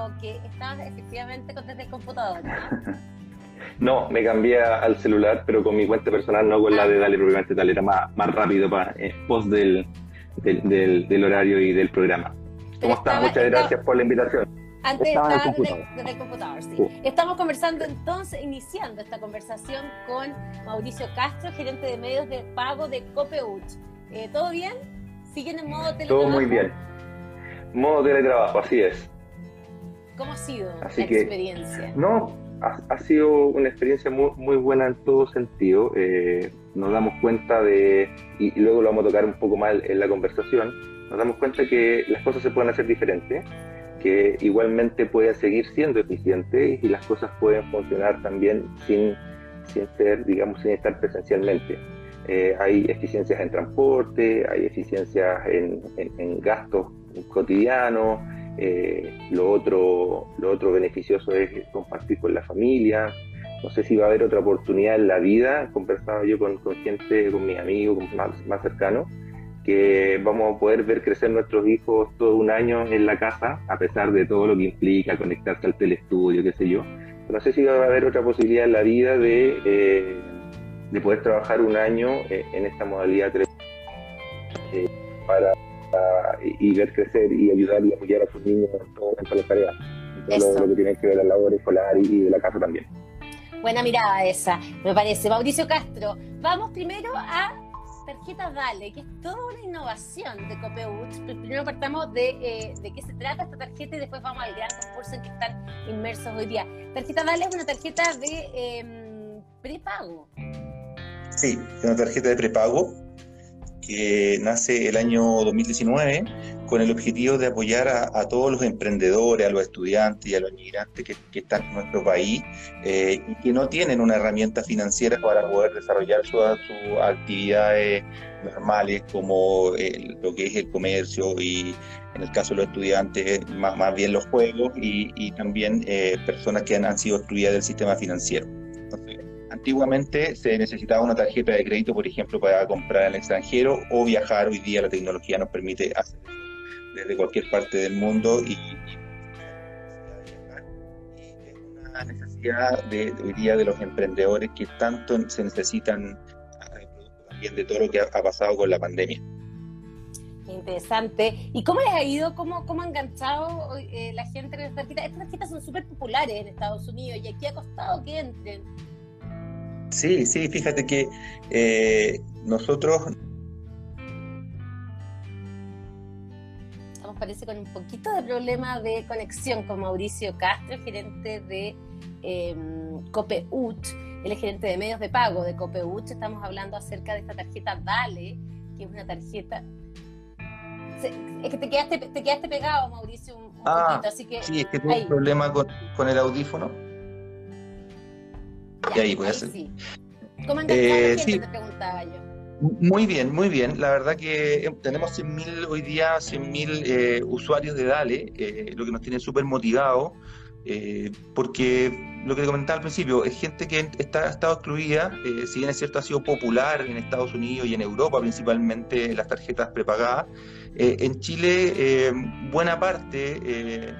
entrevistado que está efectivamente con desde el computador. No, me cambié al celular, pero con mi cuenta personal, no con la de ah. Dale, probablemente tal era más, más rápido para eh, post del, del, del, horario y del programa. ¿Cómo estás? Muchas gracias por la invitación. Antes estaba desde, el computador, sí. Estamos conversando entonces, iniciando esta conversación con Mauricio Castro, gerente de medios de pago de Copeuch. Eh, ¿Todo bien? ¿Siguen en modo teletrabajo? Todo muy bien. Modo teletrabajo, así es. ¿Cómo ha sido la experiencia? No, ha, sido una experiencia muy, muy buena en todo sentido. Eh, nos damos cuenta de, y, luego lo vamos a tocar un poco más en la conversación, nos damos cuenta que las cosas se pueden hacer diferentes, que igualmente puede seguir siendo eficiente y las cosas pueden funcionar también sin, sin ser, digamos, sin estar presencialmente. Eh, hay eficiencias en transporte, hay eficiencias en, en gastos cotidianos, eh, lo, otro, lo otro beneficioso es compartir con la familia. No sé si va a haber otra oportunidad en la vida. Conversaba yo con, gente, con mis amigos más, más cercanos, que vamos a poder ver crecer nuestros hijos todo un año en la casa, a pesar de todo lo que implica conectarse al telestudio, qué sé yo. No sé si va a haber otra posibilidad en la vida de, eh, de poder trabajar un año eh, en esta modalidad para y, ver crecer y ayudar y apoyar a sus niños en, todo, en todas las tareas, en todo lo, que tiene que ver la labor escolar y, de la casa también. Buena mirada esa, me parece. Mauricio Castro, vamos primero a tarjeta Dale, que es toda una innovación de Copeuch. Primero partamos de, eh, de qué se trata esta tarjeta y después vamos al gran concurso en que están inmersos hoy día. Tarjeta Dale es una tarjeta de eh, prepago. Sí, es una tarjeta de prepago que nace el año 2019 con el objetivo de apoyar a, todos los emprendedores, a los estudiantes y a los inmigrantes que, están en nuestro país eh, y que no tienen una herramienta financiera para poder desarrollar sus actividades normales como lo que es el comercio y en el caso de los estudiantes más, más bien los juegos y, también eh, personas que han sido excluidas del sistema financiero. Antiguamente se necesitaba una tarjeta de crédito, por ejemplo, para comprar en el extranjero o viajar. Hoy día la tecnología nos permite hacer eso desde cualquier parte del mundo y, es una necesidad de, hoy día de los emprendedores que tanto se necesitan también de todo lo que ha, pasado con la pandemia. Interesante. ¿Y cómo les ha ido? ¿Cómo, cómo ha enganchado eh, la gente con estas tarjetas? Estas tarjetas son súper populares en Estados Unidos y aquí ha costado que entren. Sí, sí, fíjate que eh, nosotros... Estamos parece con un poquito de problema de conexión con Mauricio Castro, gerente de eh, COPEUCH, él es gerente de medios de pago de COPEUCH, estamos hablando acerca de esta tarjeta DALE, que es una tarjeta... Es que te quedaste, te quedaste pegado, Mauricio, un, ah, poquito, así que... Sí, es que tuve un problema con, con el audífono y ahí voy a hacer. ¿Cómo eh, sí. te preguntaba yo? Muy bien, muy bien. La verdad que eh, tenemos 100.000 hoy día, 100.000 eh, usuarios de Dale, eh, lo que nos tiene súper motivados, eh, porque lo que te comentaba al principio, es gente que está, ha estado excluida, si bien es cierto ha sido popular en Estados Unidos y en Europa principalmente las tarjetas prepagadas, en Chile buena parte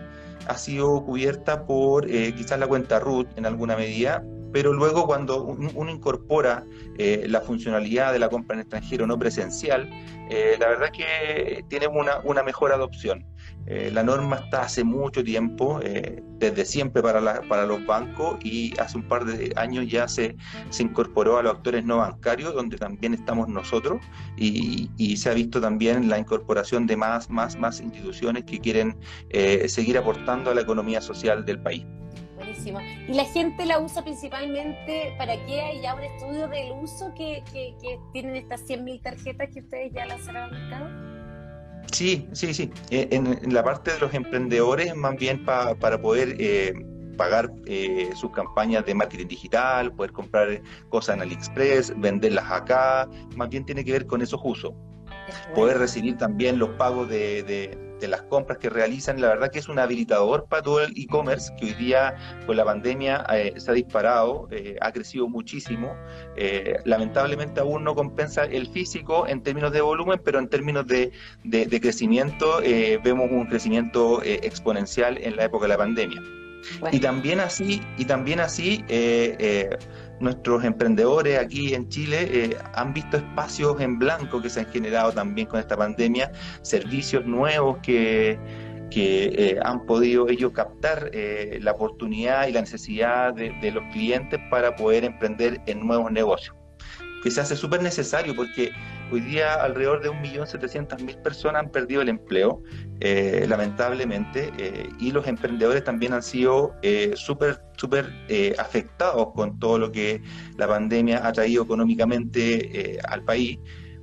ha sido cubierta por quizás la cuenta RUT en alguna medida, pero luego cuando uno incorpora eh, la funcionalidad de la compra en extranjero no presencial, eh, la verdad que tiene una, una mejor adopción. Eh, la norma está hace mucho tiempo, desde siempre para, para los bancos y hace un par de años ya se, se incorporó a los actores no bancarios, donde también estamos nosotros y, y se ha visto también la incorporación de más, más, más instituciones que quieren seguir aportando a la economía social del país. ¿Y la gente la usa principalmente para qué? ¿Hay ya un estudio del uso que, tienen estas 100.000 tarjetas que ustedes ya lanzaron al mercado? Sí, sí, sí. Eh, en, la parte de los emprendedores, más bien para poder eh, pagar eh, sus campañas de marketing digital, poder comprar cosas en AliExpress, venderlas acá, más bien tiene que ver con esos usos. Poder recibir también los pagos de de las compras que realizan, la verdad que es un habilitador para todo el e-commerce que hoy día con la pandemia eh, se ha disparado, eh, ha crecido muchísimo. Eh, lamentablemente aún no compensa el físico en términos de volumen, pero en términos de, de crecimiento vemos un crecimiento exponencial en la época de la pandemia. Y también así, y también así eh, eh, nuestros emprendedores aquí en Chile eh, han visto espacios en blanco que se han generado también con esta pandemia, servicios nuevos que, que han podido ellos captar la oportunidad y la necesidad de los clientes para poder emprender en nuevos negocios. Que se hace súper necesario porque hoy día alrededor de 1.700.000 personas han perdido el empleo, eh, lamentablemente, eh, y los emprendedores también han sido eh, súper súper afectados con todo lo que la pandemia ha traído económicamente al país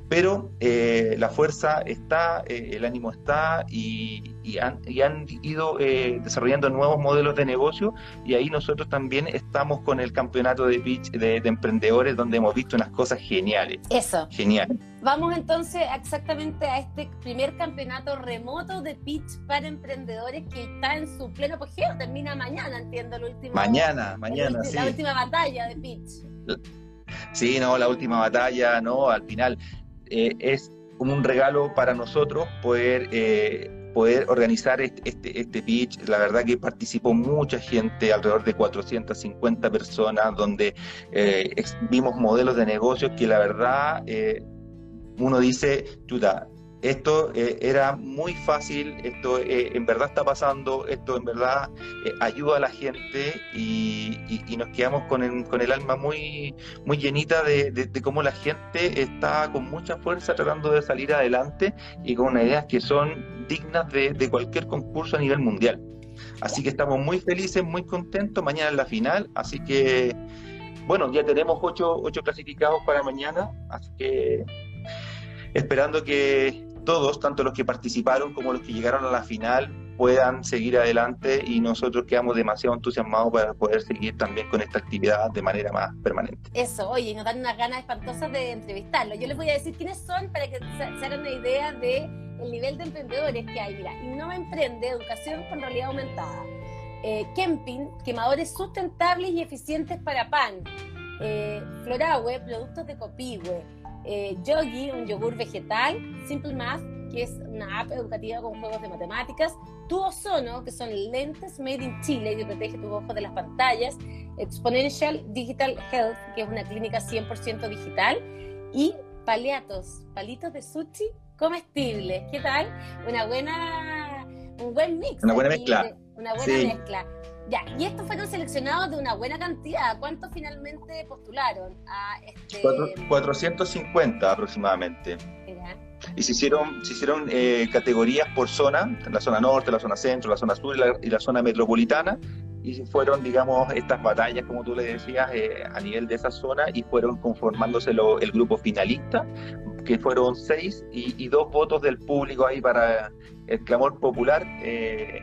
pero eh, la fuerza está, eh, el ánimo está y, han, ido eh, desarrollando nuevos modelos de negocio y ahí nosotros también estamos con el campeonato de pitch de, emprendedores donde hemos visto unas cosas geniales. Eso. Genial. Vamos entonces exactamente a este primer campeonato remoto de pitch para emprendedores que está en su pleno apogeo, termina mañana, entiendo, el último. Mañana, mañana, sí. La última batalla de pitch. Sí, no, la última batalla, no, al final eh, es como un regalo para nosotros poder, eh, poder organizar este, este, este, pitch. La verdad que participó mucha gente, alrededor de 450 personas, donde eh, vimos modelos de negocios que la verdad uno dice, chuta, esto eh, era muy fácil, esto eh, en verdad está pasando, esto en verdad eh, ayuda a la gente y, nos quedamos con el, con el alma muy, muy llenita de, de, cómo la gente está con mucha fuerza tratando de salir adelante y con unas ideas que son dignas de, de cualquier concurso a nivel mundial. Así que estamos muy felices, muy contentos. Mañana es la final, así que bueno, ya tenemos ocho, ocho clasificados para mañana, así que esperando que todos, tanto los que participaron como los que llegaron a la final, puedan seguir adelante y nosotros quedamos demasiado entusiasmados para poder seguir también con esta actividad de manera más permanente. Eso, oye, nos dan unas ganas espantosas de entrevistarlo. Yo les voy a decir quiénes son para que se, hagan una idea de el nivel de emprendedores que hay. Mira, Innova Emprende, Educación con Realidad Aumentada. Eh, quemadores sustentables y eficientes para pan. Eh, productos de Copihue eh, Yogi, un yogur vegetal, Simple Math, que es una app educativa con juegos de matemáticas, Tu Ozono, que son lentes made in Chile que protege tus ojos de las pantallas, Exponential Digital Health, que es una clínica 100% digital, y Paliatos, palitos de sushi comestibles. ¿Qué tal? Una buena, un buen mix. Una buena mezcla. Una buena mezcla. Ya, y estos fueron seleccionados de una buena cantidad. ¿Cuántos finalmente postularon a este... 450 aproximadamente. Y se hicieron, se hicieron eh, categorías por zona, la zona norte, la zona centro, la zona sur y la, zona metropolitana, y fueron, digamos, estas batallas, como tú le decías, eh, a nivel de esa zona, y fueron conformándose el grupo finalista, que fueron seis, y, dos votos del público ahí para el clamor popular. Eh,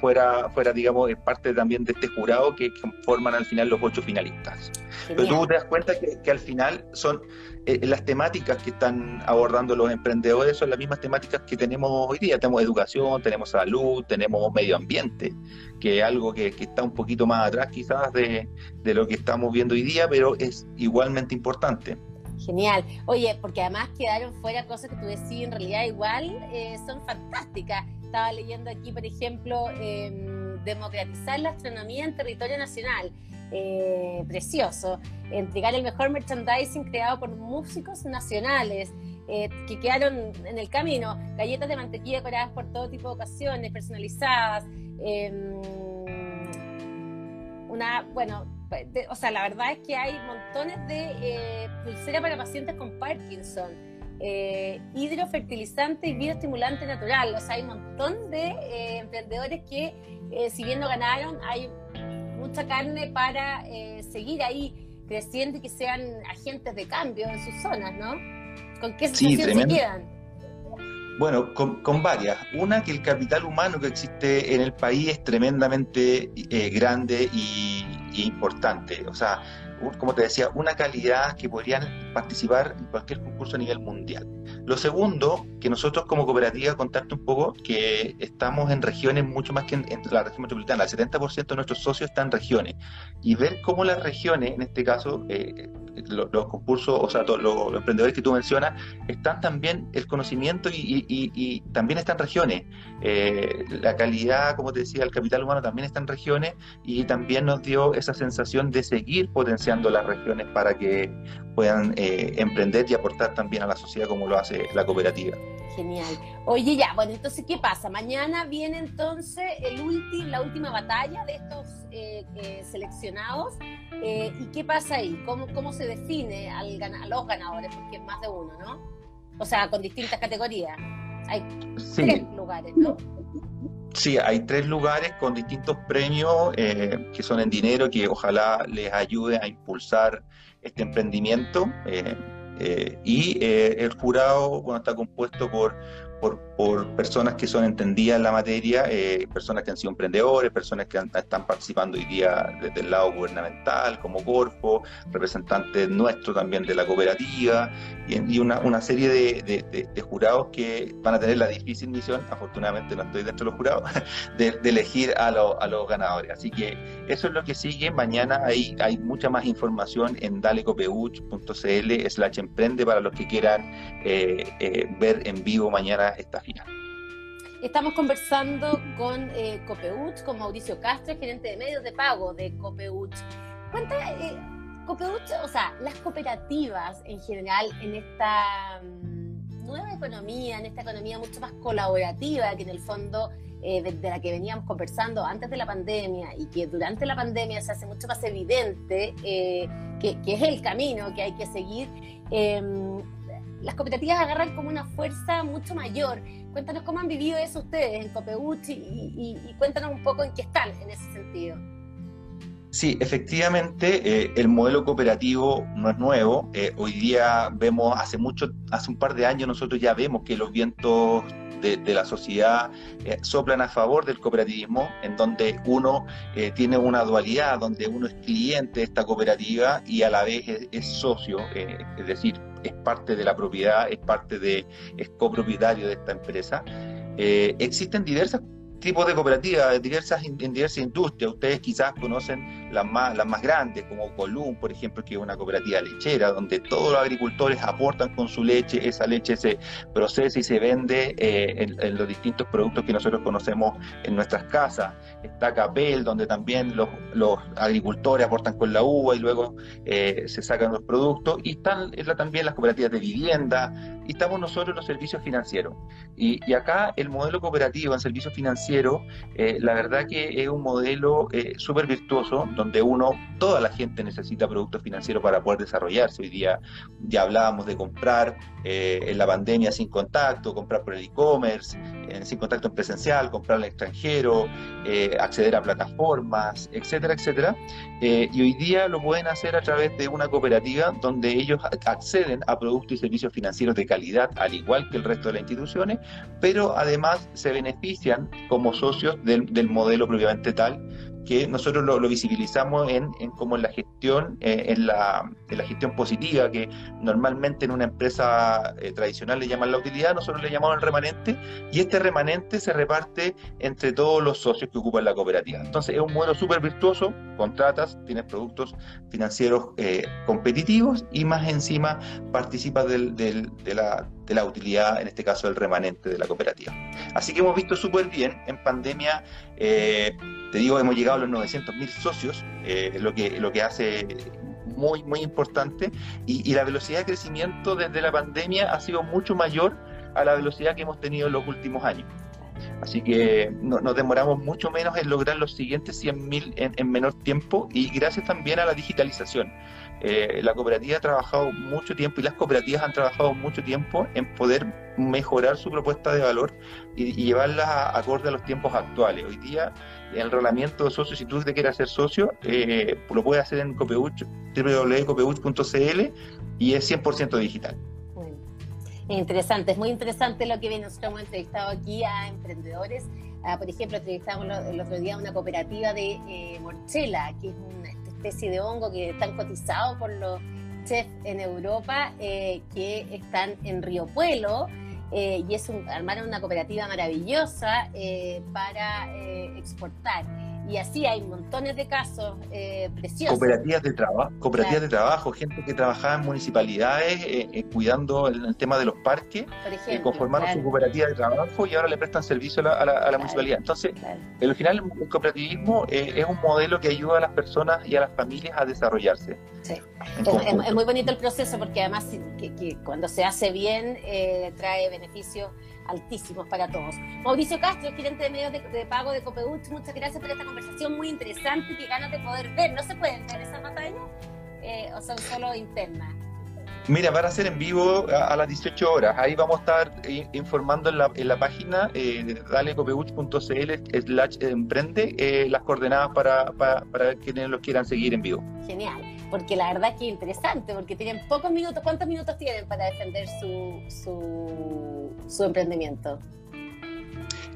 fuera, fuera digamos, parte también de este jurado que, forman al final los ocho finalistas. Pero tú te das cuenta que, al final son eh, las temáticas que están abordando los emprendedores, son las mismas temáticas que tenemos hoy día. Tenemos educación, tenemos salud, tenemos medio ambiente, que es algo que, está un poquito más atrás quizás de, lo que estamos viendo hoy día, pero es igualmente importante. Genial. Oye, porque además quedaron fuera cosas que tú decís en realidad igual eh, son fantásticas estaba leyendo aquí, por ejemplo, em, democratizar la astronomía en territorio nacional. Eh, precioso. Entregar el mejor merchandising creado por músicos nacionales. Eh, que quedaron en el camino, galletas de mantequilla decoradas por todo tipo de ocasiones, personalizadas, em, una, bueno, o sea, la verdad es que hay montones de eh, pulsera para pacientes con Parkinson, eh, hidrofertilizante y bioestimulante natural. O sea, hay un montón de eh, emprendedores que, eh, si bien no ganaron, hay mucha carne para eh, seguir ahí creciendo y que sean agentes de cambio en sus zonas, ¿no? ¿Con qué situación se quedan? Bueno, con, varias. Una, que el capital humano que existe en el país es tremendamente grande y, y importante. O sea, como te decía, una calidad que podrían participar en cualquier concurso a nivel mundial. Lo segundo, que nosotros como cooperativa contarte un poco que estamos en regiones mucho más que en, la región metropolitana. El 70% de nuestros socios están en regiones. Y ver cómo las regiones, en este caso, eh, los, concursos, o sea, los, emprendedores que tú mencionas, están también el conocimiento y, también están regiones. Eh, la calidad, como te decía, el capital humano también está en regiones y también nos dio esa sensación de seguir potenciando las regiones para que puedan eh, emprender y aportar también a la sociedad como lo hace la cooperativa. Genial. Oye, ya, bueno, entonces, ¿qué pasa? Mañana viene entonces el la última batalla de estos eh, eh, seleccionados. ¿Y qué pasa ahí? ¿Cómo, cómo se define al, a los ganadores? Porque es más de uno, ¿no? O sea, con distintas categorías. Hay tres lugares, ¿no? Sí, hay tres lugares con distintos premios que son en dinero que ojalá les ayude a impulsar este emprendimiento. Eh, eh, y eh, el jurado bueno, está compuesto por por, personas que son entendidas en la materia, eh, personas que han sido emprendedores, personas que están participando hoy día desde el lado gubernamental, como Corfo, representantes nuestros también de la cooperativa, y, una, serie de, jurados que van a tener la difícil misión, afortunadamente no estoy dentro de los jurados, de, elegir a, a, los ganadores. Así que eso es lo que sigue. Mañana hay, hay mucha más información en dalecopeuch.cl slash emprende para los que quieran eh, eh, ver en vivo mañana esta final. Estamos conversando con eh, Copeuch, con Mauricio Castro, gerente de medios de pago de Copeuch. Cuenta, eh, Copeuch, o sea, las cooperativas en general en esta mm, nueva economía, en esta economía mucho más colaborativa, que en el fondo eh, de, la que veníamos conversando antes de la pandemia y que durante la pandemia se hace mucho más evidente eh, que, es el camino que hay que seguir, em, las cooperativas agarran como una fuerza mucho mayor. Cuéntanos cómo han vivido eso ustedes en Copeuchi y, cuéntanos un poco en qué están en ese sentido. Sí, efectivamente, eh, el modelo cooperativo no es nuevo. Eh, hoy día vemos, hace mucho, hace un par de años nosotros ya vemos que los vientos de, la sociedad eh, soplan a favor del cooperativismo, en donde uno tiene una dualidad, donde uno es cliente de esta cooperativa y a la vez es socio, es decir, es parte de la propiedad, es parte de, es copropietario de esta empresa. Eh, existen diversas tipos de cooperativas diversas, en diversas industrias. Ustedes quizás conocen las más, las más grandes, como Colum, por ejemplo, que es una cooperativa lechera, donde todos los agricultores aportan con su leche, esa leche se procesa y se vende eh, en, los distintos productos que nosotros conocemos en nuestras casas. Está Capel, donde también los, los agricultores aportan con la uva y luego eh, se sacan los productos. Y están también las cooperativas de vivienda, y estamos nosotros en los servicios financieros. Y, acá el modelo cooperativo en servicios financieros eh, la verdad que es un modelo eh, súper virtuoso, donde uno, toda la gente necesita productos financieros para poder desarrollarse. Hoy día ya hablábamos de comprar eh, en la pandemia sin contacto, comprar por el e-commerce, sin contacto en presencial, comprar al extranjero, acceder a plataformas, etcétera, etcétera. y hoy día lo pueden hacer a través de una cooperativa donde ellos acceden a productos y servicios financieros de calidad, al igual que el resto de las instituciones, pero además se benefician como socios del, del modelo propiamente tal que nosotros lo, visibilizamos en, en, como en la gestión, eh, en, la, en, la, gestión positiva, que normalmente en una empresa eh, tradicional le llaman la utilidad, nosotros le llamamos el remanente, y este remanente se reparte entre todos los socios que ocupan la cooperativa. Entonces es un modelo súper virtuoso, contratas, tienes productos financieros eh, competitivos y más encima participas del, del, de, la, de la utilidad, en este caso el remanente de la cooperativa. Así que hemos visto súper bien, en pandemia, te digo, hemos llegado a los 900.000 socios, eh, lo, que, lo que hace muy, muy importante, y, la velocidad de crecimiento desde la pandemia ha sido mucho mayor a la velocidad que hemos tenido en los últimos años. Así que nos demoramos mucho menos en lograr los siguientes 100.000 en, en menor tiempo y gracias también a la digitalización. Eh, la cooperativa ha trabajado mucho tiempo y las cooperativas han trabajado mucho tiempo en poder mejorar su propuesta de valor y, llevarla acorde a los tiempos actuales. Hoy día, el enrolamiento de socios, si tú te quieres hacer socio, eh, lo puedes hacer en Copeuch, www.copeuch.cl y es 100% digital. Interesante, es muy interesante lo que viene. Nosotros hemos entrevistado aquí a emprendedores. Ah, por ejemplo, entrevistamos el otro día una cooperativa de eh, Morchela, que es una especie de hongo que están cotizados por los chefs en Europa eh, que están en Río Puelo. Eh, y es armaron una cooperativa maravillosa eh, para exportar y así hay montones de casos eh, preciosos. Cooperativas de trabajo, cooperativas de trabajo, gente que trabajaba en municipalidades eh, eh, cuidando el, tema de los parques, Por ejemplo, conformaron su cooperativa de trabajo y ahora le prestan servicio a la, municipalidad. Entonces, en al final el cooperativismo es un modelo que ayuda a las personas y a las familias a desarrollarse. Sí. Es, muy bonito el proceso porque además que, cuando se hace bien trae beneficios altísimos para todos. Mauricio Castro, gerente de medios de, pago de Copeuch, muchas gracias por esta conversación muy interesante. Qué ganas de poder ver. ¿No se pueden ver esas batallas? Eh, ¿O son solo internas? Mira, van a ser en vivo a, las 18 horas. Ahí vamos a estar eh, informando en la, en la página eh, dalecopeuch.cl slash emprende eh, las coordenadas para, para, para quienes lo quieran seguir en vivo. Genial, porque la verdad que es interesante, porque tienen pocos minutos. ¿Cuántos minutos tienen para defender su, su, su emprendimiento?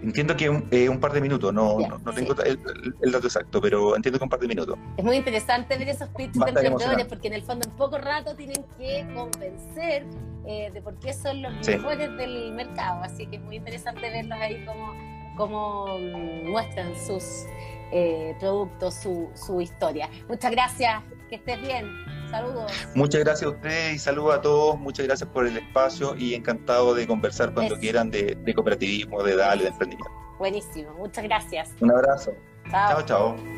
Entiendo que un, eh, un par de minutos, no, no, tengo el, dato exacto, pero entiendo que un par de minutos. Es muy interesante ver esos pitches de emprendedores, porque en el fondo en poco rato tienen que convencer eh, de por qué son los mejores del mercado. Así que es muy interesante verlos ahí como, como mm, muestran sus eh, productos, su, su historia. Muchas gracias, que estés bien. Saludos. Muchas gracias a ustedes y saludos a todos. Muchas gracias por el espacio y encantado de conversar cuando quieran de, cooperativismo, de DALE, de emprendimiento. Buenísimo, muchas gracias. Un abrazo. chao. chao.